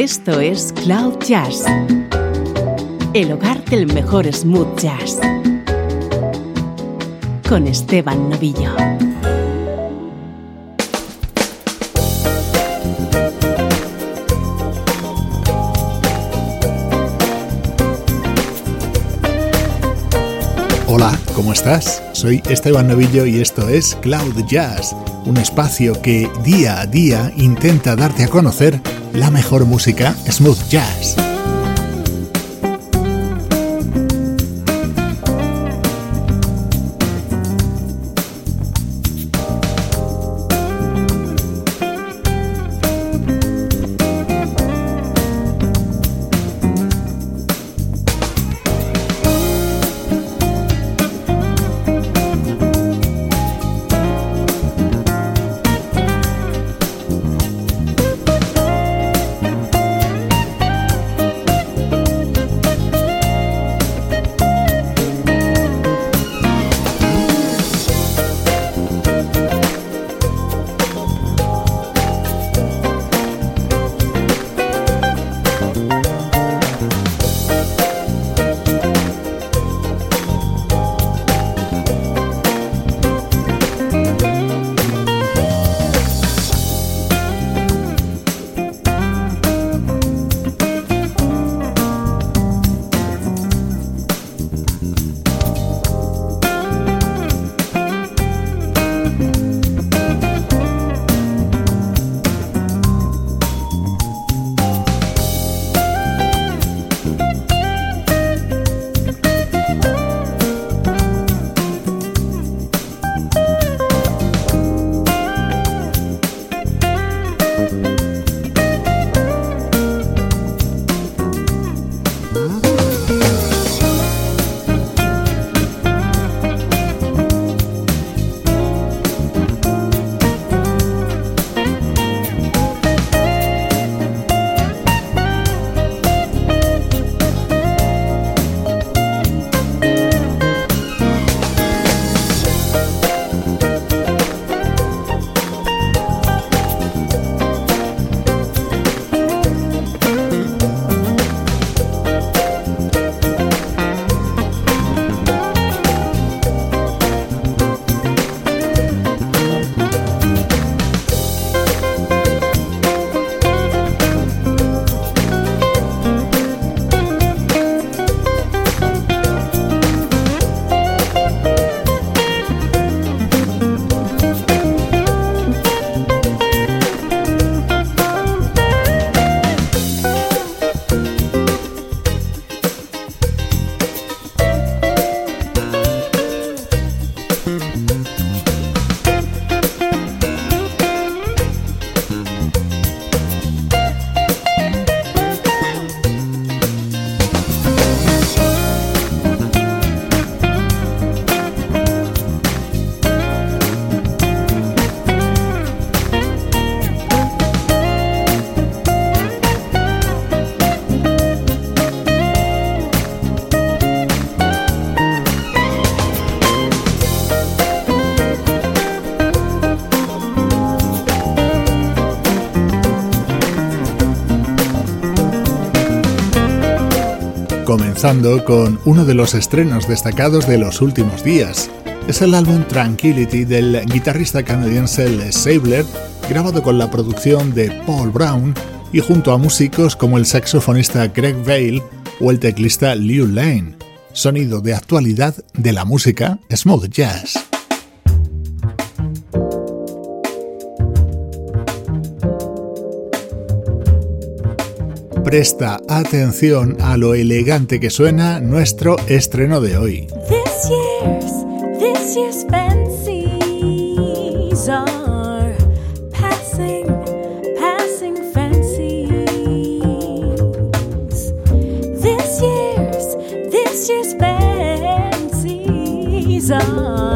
Esto es Cloud Jazz, el hogar del mejor smooth jazz, con Esteban Novillo. Hola, ¿cómo estás? Soy Esteban Novillo y esto es Cloud Jazz, un espacio que día a día intenta darte a conocer la mejor música smooth jazz. Comenzando con uno de los estrenos destacados de los últimos días. Es el álbum Tranquility del guitarrista canadiense Les Sabler, grabado con la producción de Paul Brown y junto a músicos como el saxofonista Greg Vale o el teclista Liu Lane. Sonido de actualidad de la música smooth jazz. Presta atención a lo elegante que suena nuestro estreno de hoy. This year's, this year's fancies are passing, passing fancies. This year's, this year's fancies are.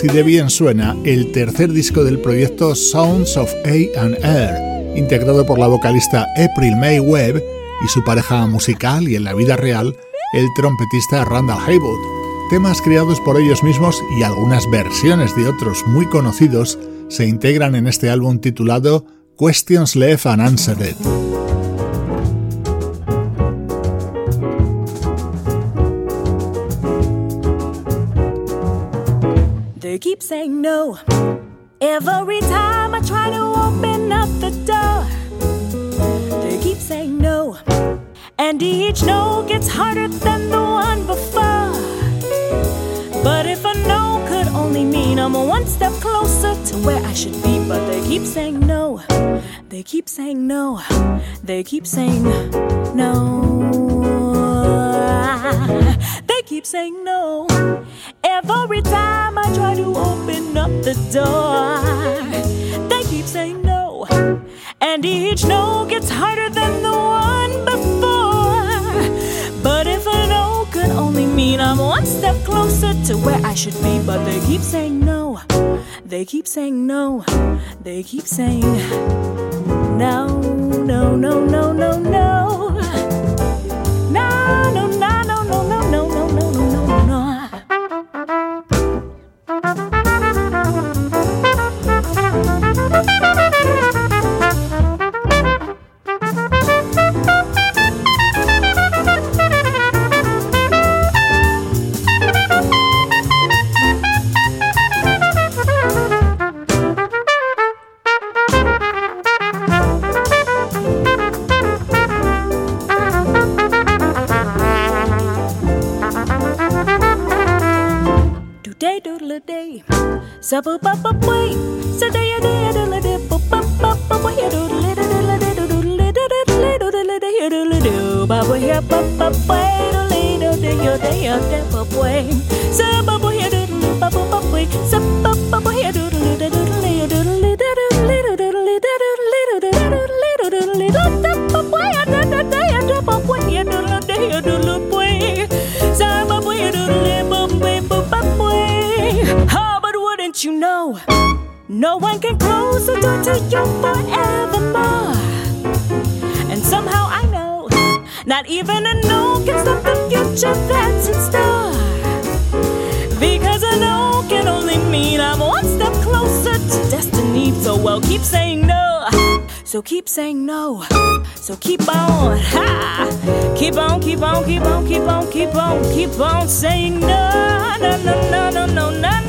Así de bien suena el tercer disco del proyecto Sounds of Air, integrado por la vocalista April May Webb y su pareja musical y en la vida real, el trompetista Randall Haywood. Temas creados por ellos mismos y algunas versiones de otros muy conocidos se integran en este álbum titulado Questions Left Unanswered. Every time I try to open up the door, they keep saying no. And each no gets harder than the one before. But if a no could only mean I'm one step closer to where I should be, but they keep saying no. They keep saying no. They keep saying saying no. They keep saying no. They keep saying no, no, no, no, no, no. Double bubble. So keep saying no. So keep on, ha! Keep on, keep on, keep on, keep on, keep on, keep on saying no, no, no, no, no, no, no,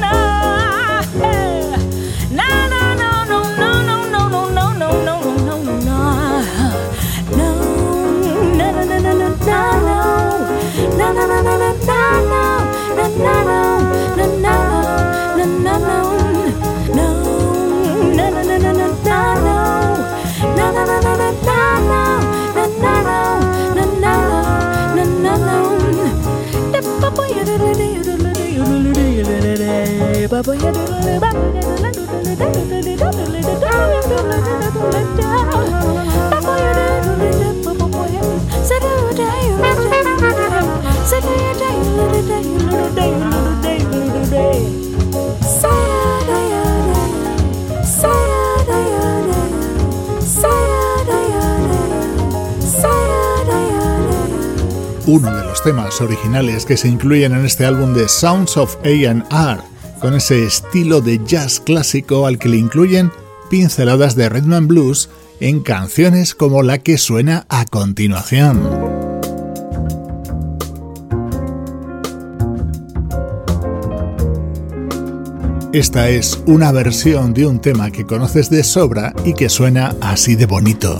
Uno de los temas originales que se incluyen en este álbum de Sounds of A&R con ese estilo de jazz clásico al que le incluyen pinceladas de rhythm and blues en canciones como la que suena a continuación. Esta es una versión de un tema que conoces de sobra y que suena así de bonito.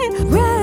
running, running.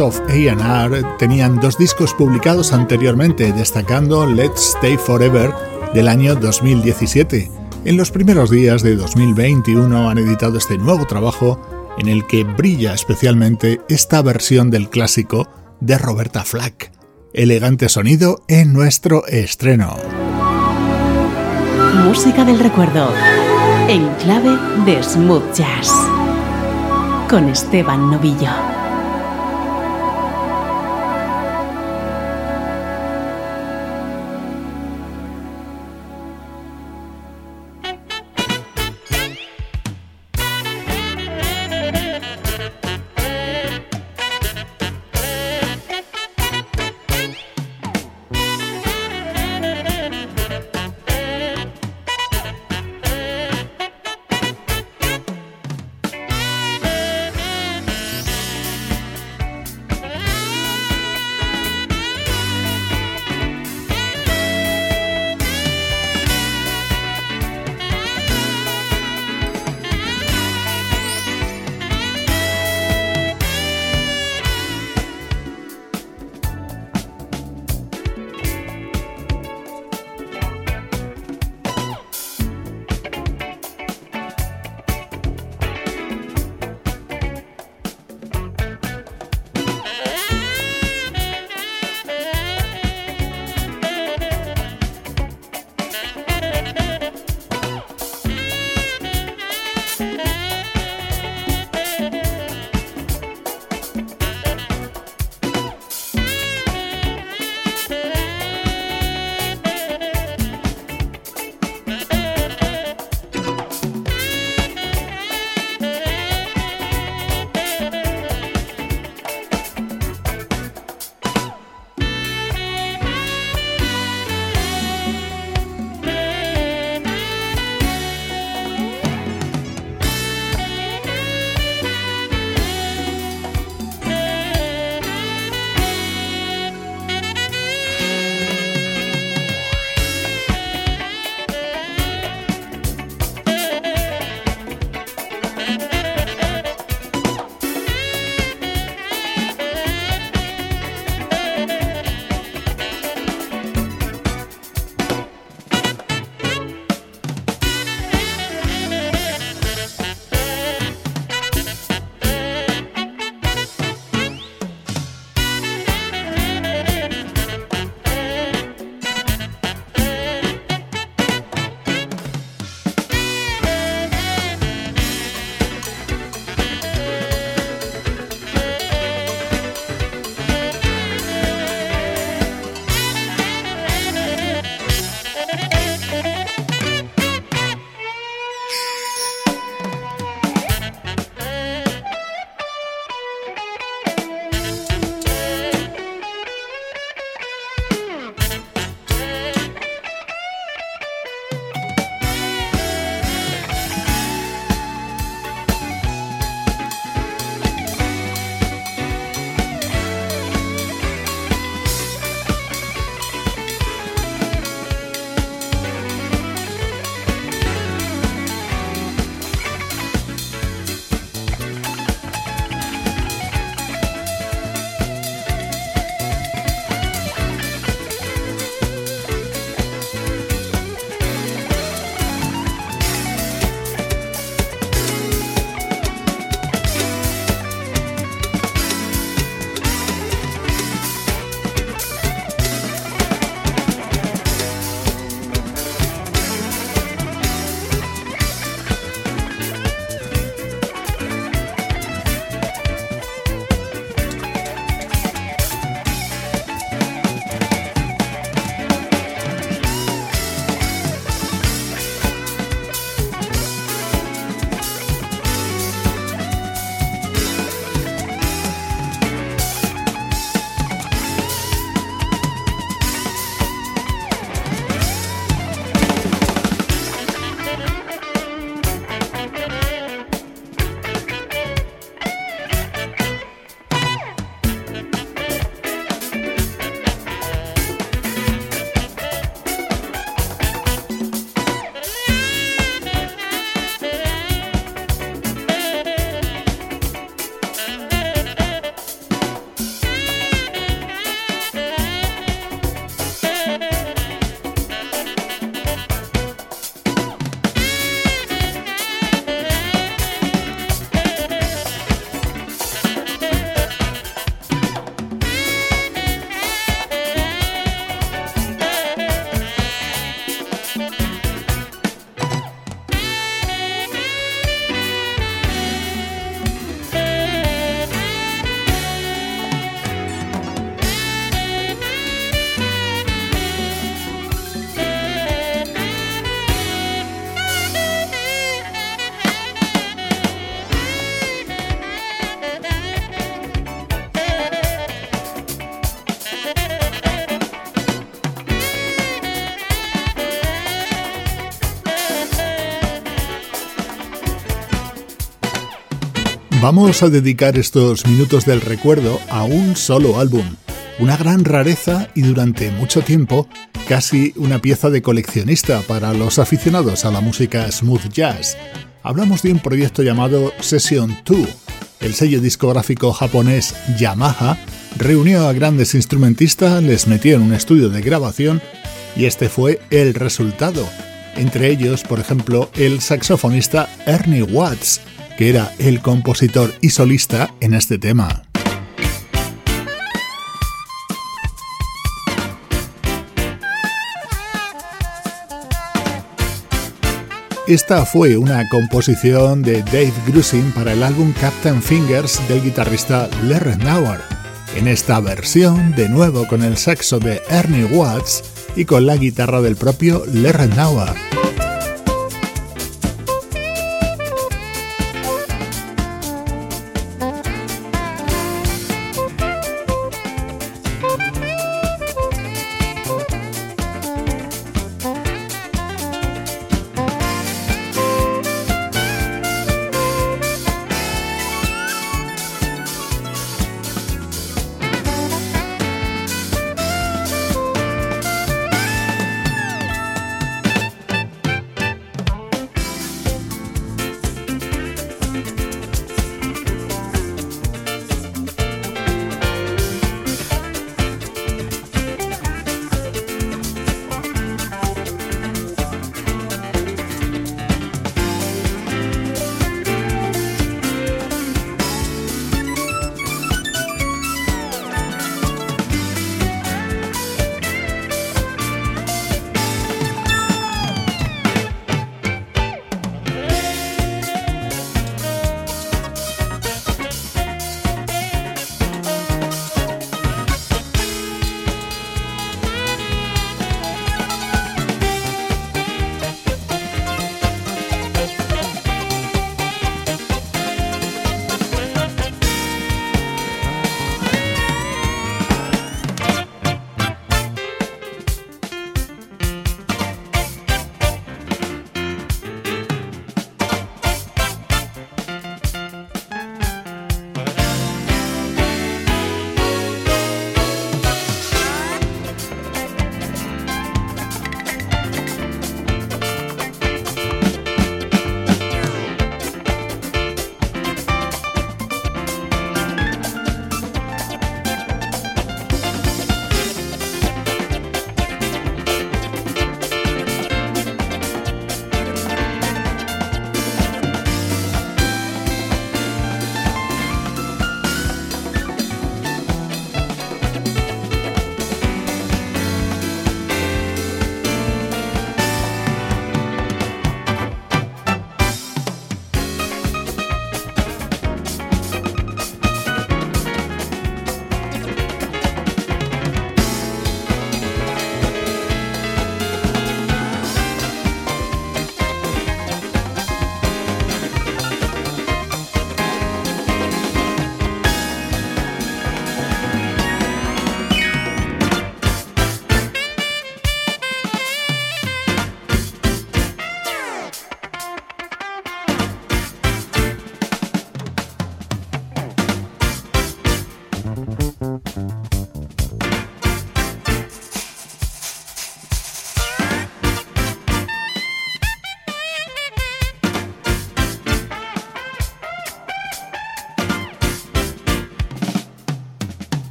Of AR tenían dos discos publicados anteriormente, destacando Let's Stay Forever del año 2017. En los primeros días de 2021 han editado este nuevo trabajo en el que brilla especialmente esta versión del clásico de Roberta Flack. Elegante sonido en nuestro estreno. Música del recuerdo, en clave de smooth jazz, con Esteban Novillo. Vamos a dedicar estos minutos del recuerdo a un solo álbum, una gran rareza y durante mucho tiempo casi una pieza de coleccionista para los aficionados a la música smooth jazz. Hablamos de un proyecto llamado Session 2. El sello discográfico japonés Yamaha reunió a grandes instrumentistas, les metió en un estudio de grabación y este fue el resultado. Entre ellos, por ejemplo, el saxofonista Ernie Watts, que era el compositor y solista en este tema. Esta fue una composición de Dave Grusin para el álbum Captain Fingers del guitarrista Larry Nauer. En esta versión, de nuevo con el saxo de Ernie Watts y con la guitarra del propio Larry Nauer.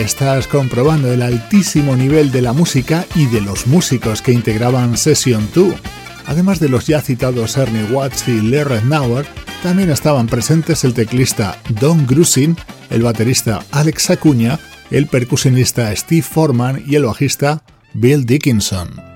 Estás comprobando el altísimo nivel de la música y de los músicos que integraban Session 2. Además de los ya citados Ernie Watts y Lee Rednauer, también estaban presentes el teclista Don Grusin, el baterista Alex Acuña, el percusionista Steve Foreman y el bajista Bill Dickinson.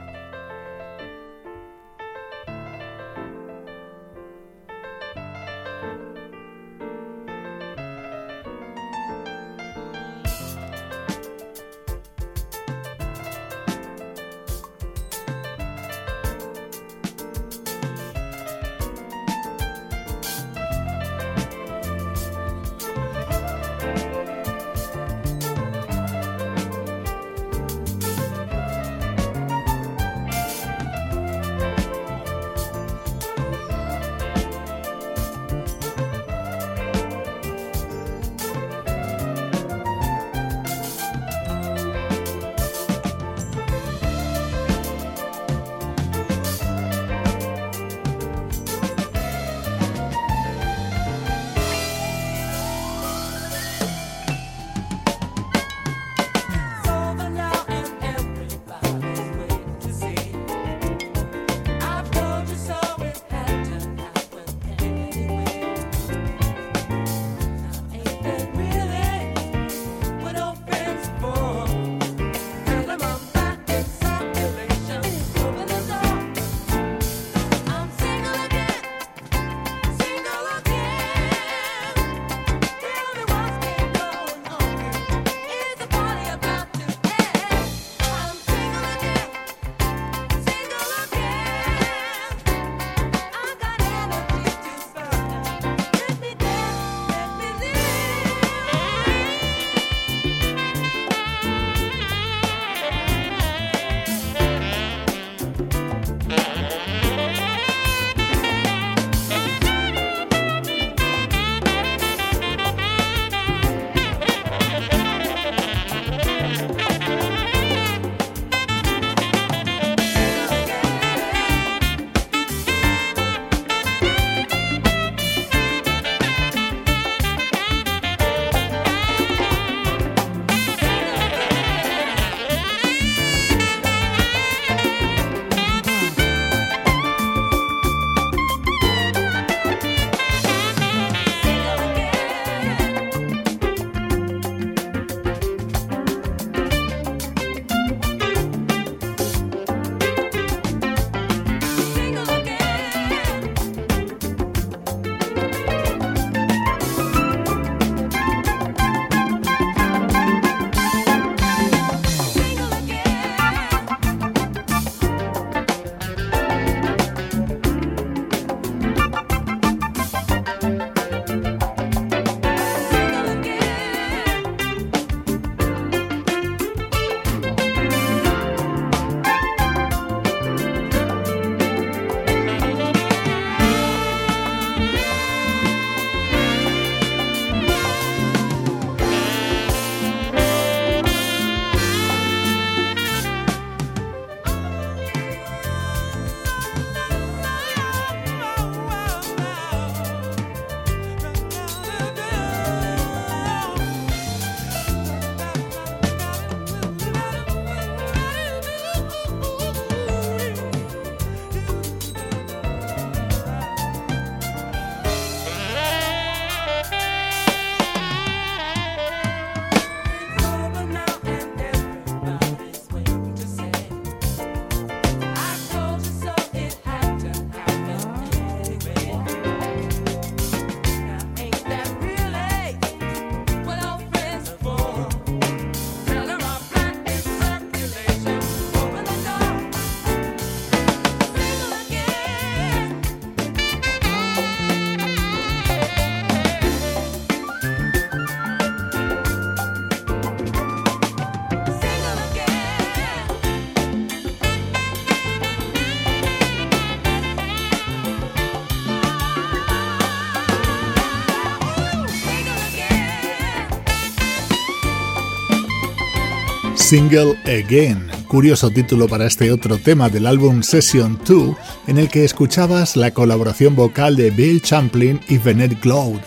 Single Again, curioso título para este otro tema del álbum Session 2, en el que escuchabas la colaboración vocal de Bill Champlin y Bennett Cloud.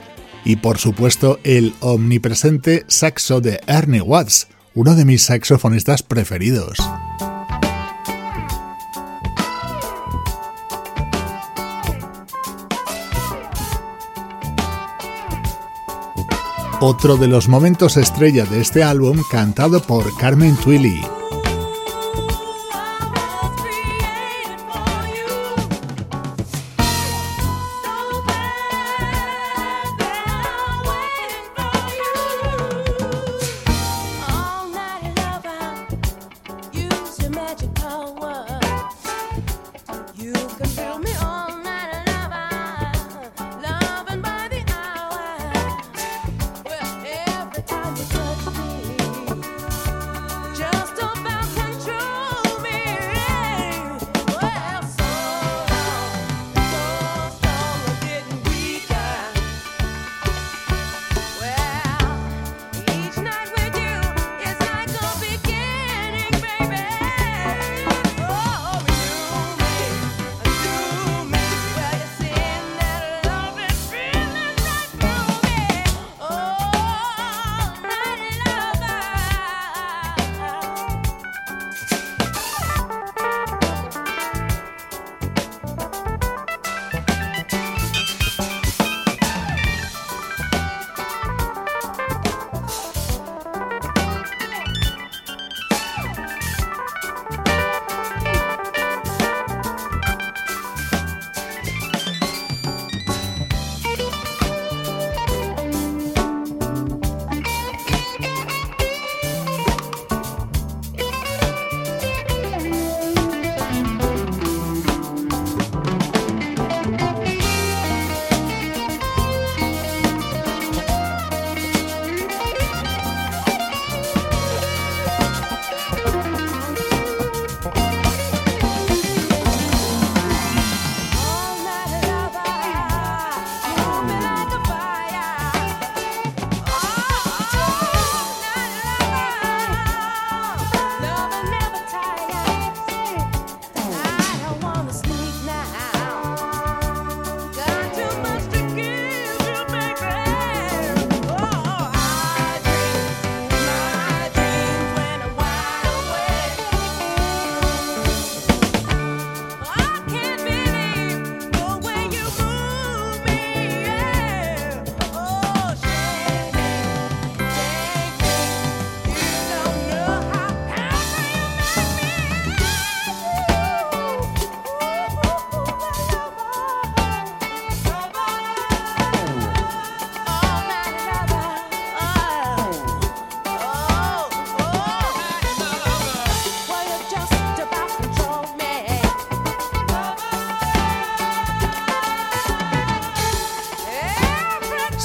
y por supuesto el omnipresente saxo de Ernie Watts, uno de mis saxofonistas preferidos. Otro de los momentos estrella de este álbum cantado por Carmen Twilly.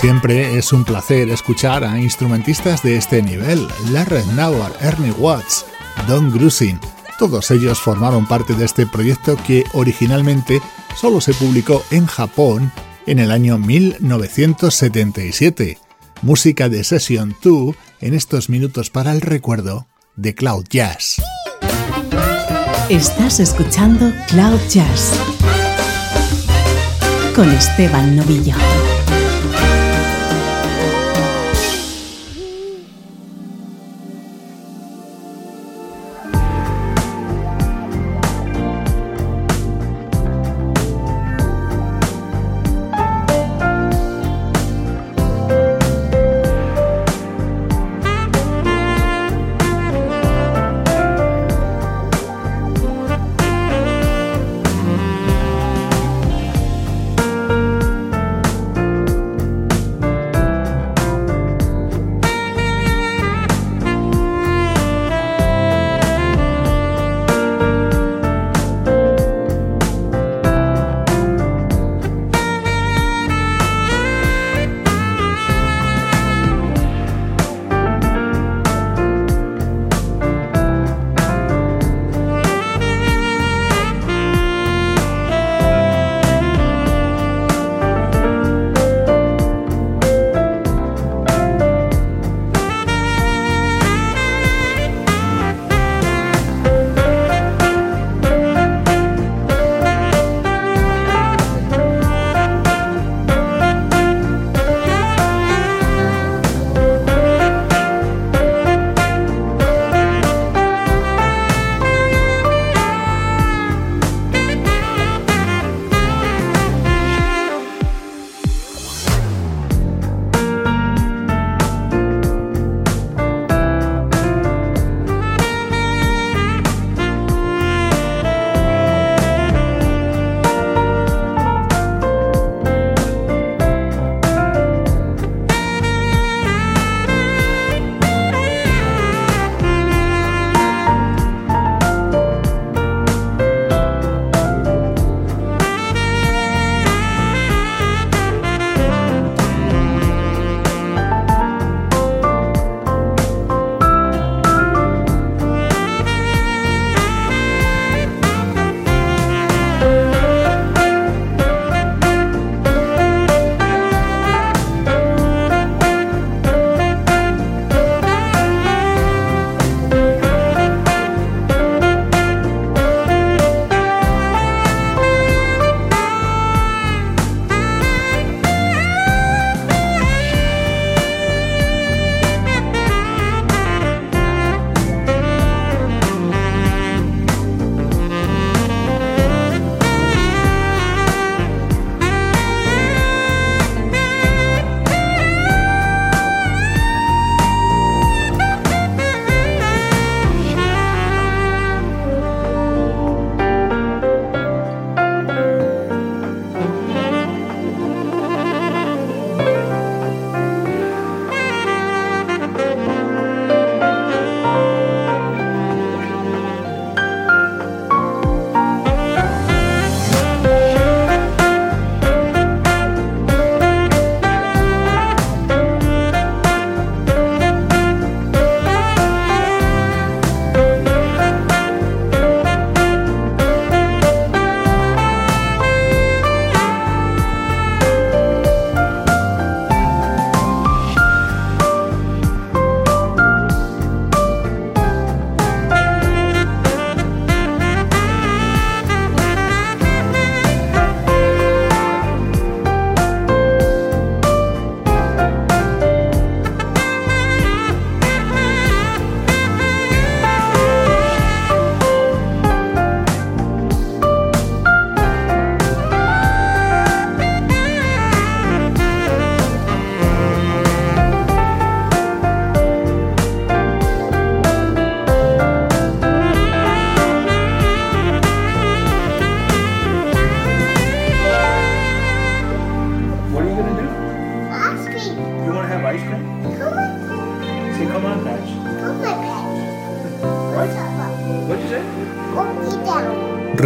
Siempre es un placer escuchar a instrumentistas de este nivel, Larry Nauer, Ernie Watts, Don Grusin. Todos ellos formaron parte de este proyecto que originalmente solo se publicó en Japón en el año 1977. Música de Session 2 en estos minutos para el recuerdo de Cloud Jazz. Estás escuchando Cloud Jazz con Esteban Novillo.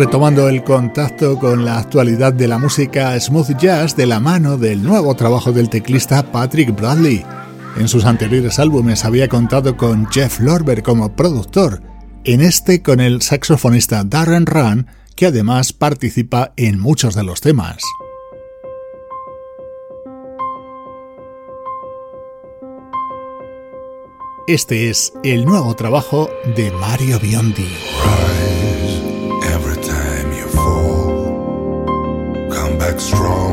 Retomando el contacto con la actualidad de la música smooth jazz de la mano del nuevo trabajo del teclista Patrick Bradley. En sus anteriores álbumes había contado con Jeff Lorber como productor, en este con el saxofonista Darren Run, que además participa en muchos de los temas. Este es el nuevo trabajo de Mario Biondi. extra.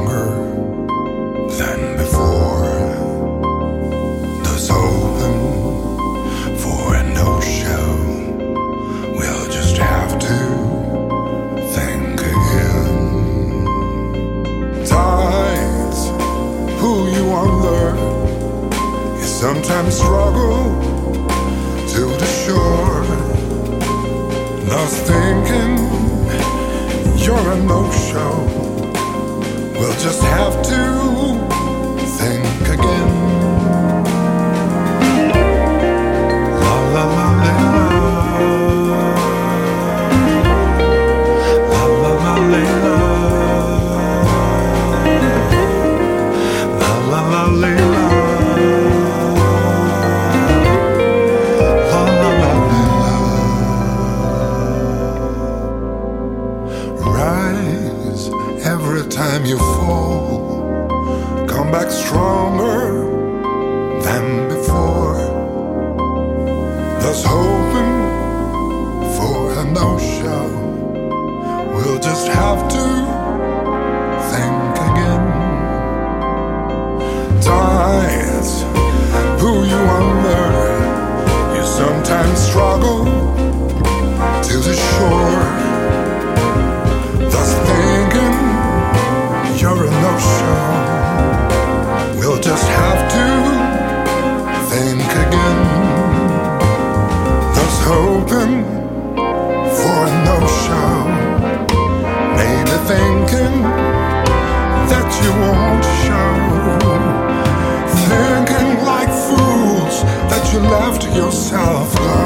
loved yourself.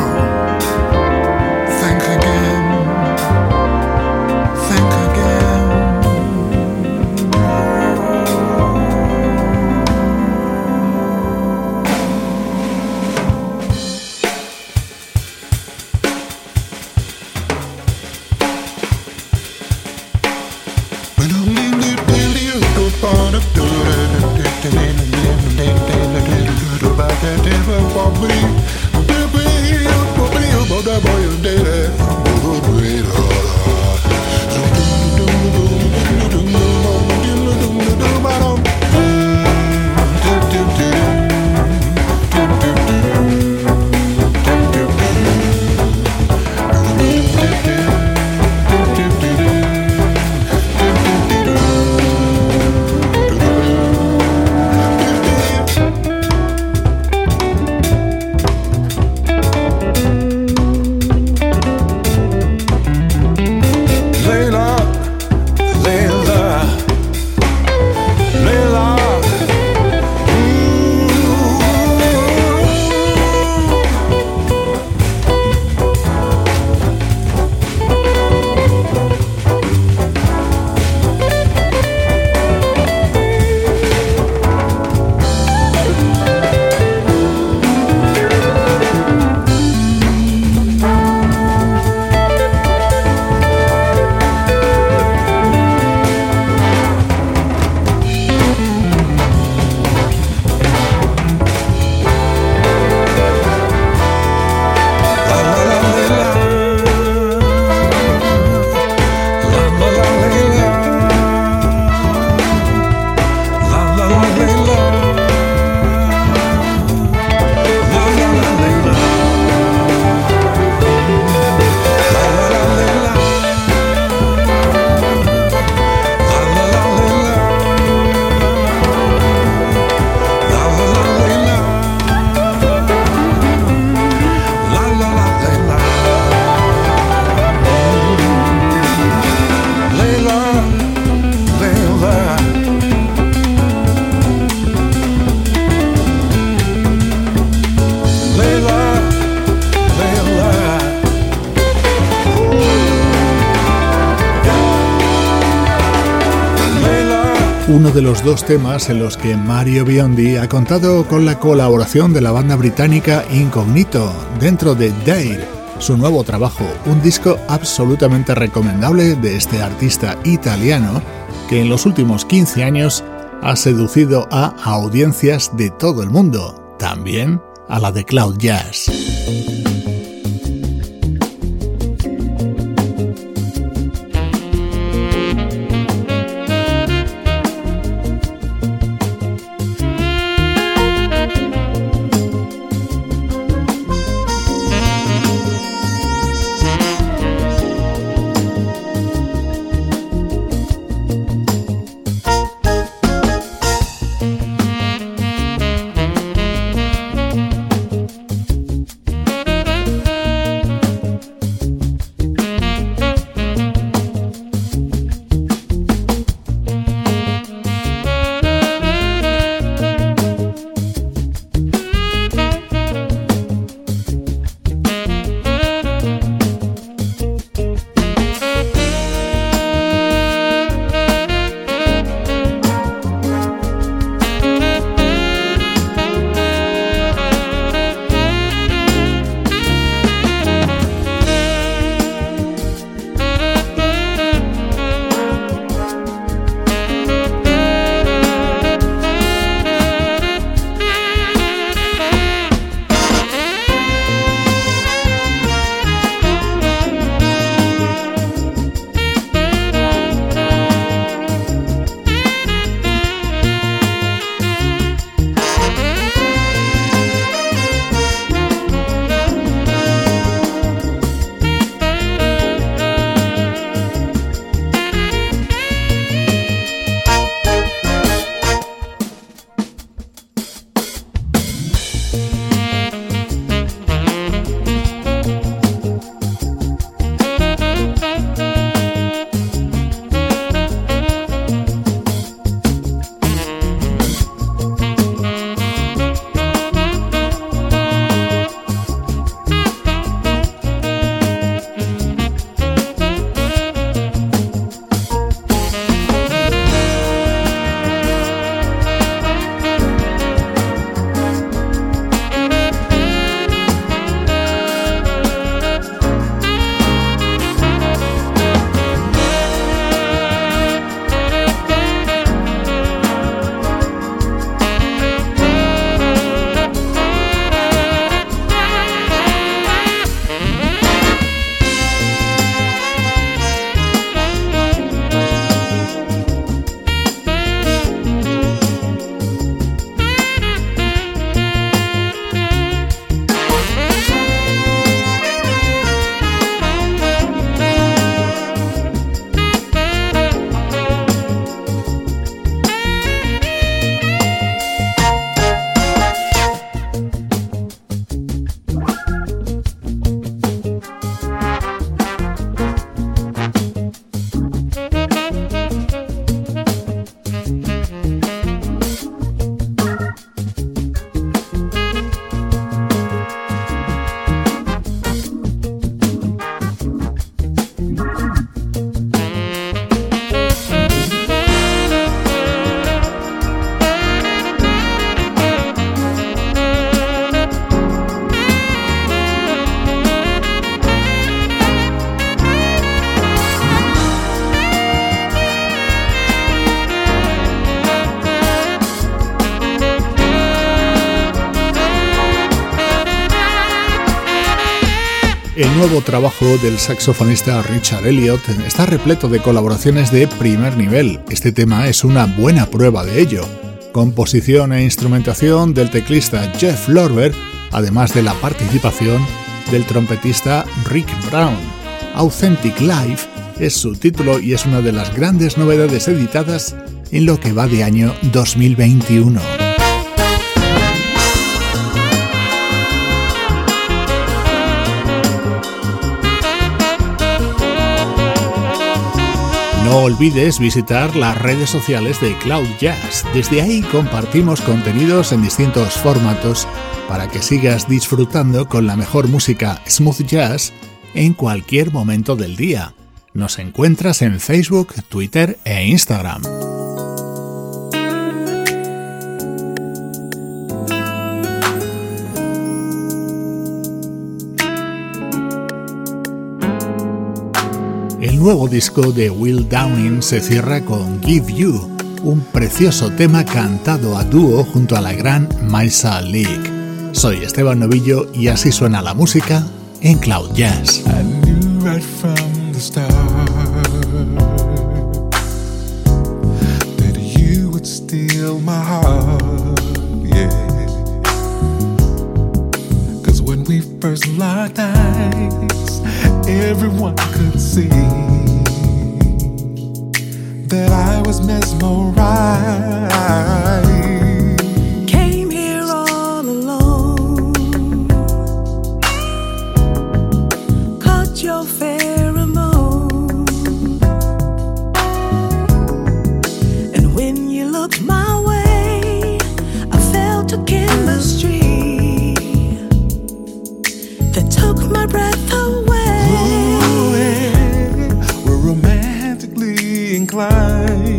Dos temas en los que Mario Biondi ha contado con la colaboración de la banda británica Incognito dentro de Dare, su nuevo trabajo, un disco absolutamente recomendable de este artista italiano que en los últimos 15 años ha seducido a audiencias de todo el mundo, también a la de Cloud Jazz. Nuevo trabajo del saxofonista Richard Elliot está repleto de colaboraciones de primer nivel. Este tema es una buena prueba de ello. Composición e instrumentación del teclista Jeff Lorber, además de la participación del trompetista Rick Brown. Authentic Life es su título y es una de las grandes novedades editadas en lo que va de año 2021. No olvides visitar las redes sociales de Cloud Jazz. Desde ahí compartimos contenidos en distintos formatos para que sigas disfrutando con la mejor música smooth jazz en cualquier momento del día. Nos encuentras en Facebook, Twitter e Instagram. Nuevo disco de Will Downing se cierra con Give You, un precioso tema cantado a dúo junto a la gran Maisa League. Soy Esteban Novillo y así suena la música en Cloud Jazz. first locked eyes, everyone could see that I was mesmerized. climb.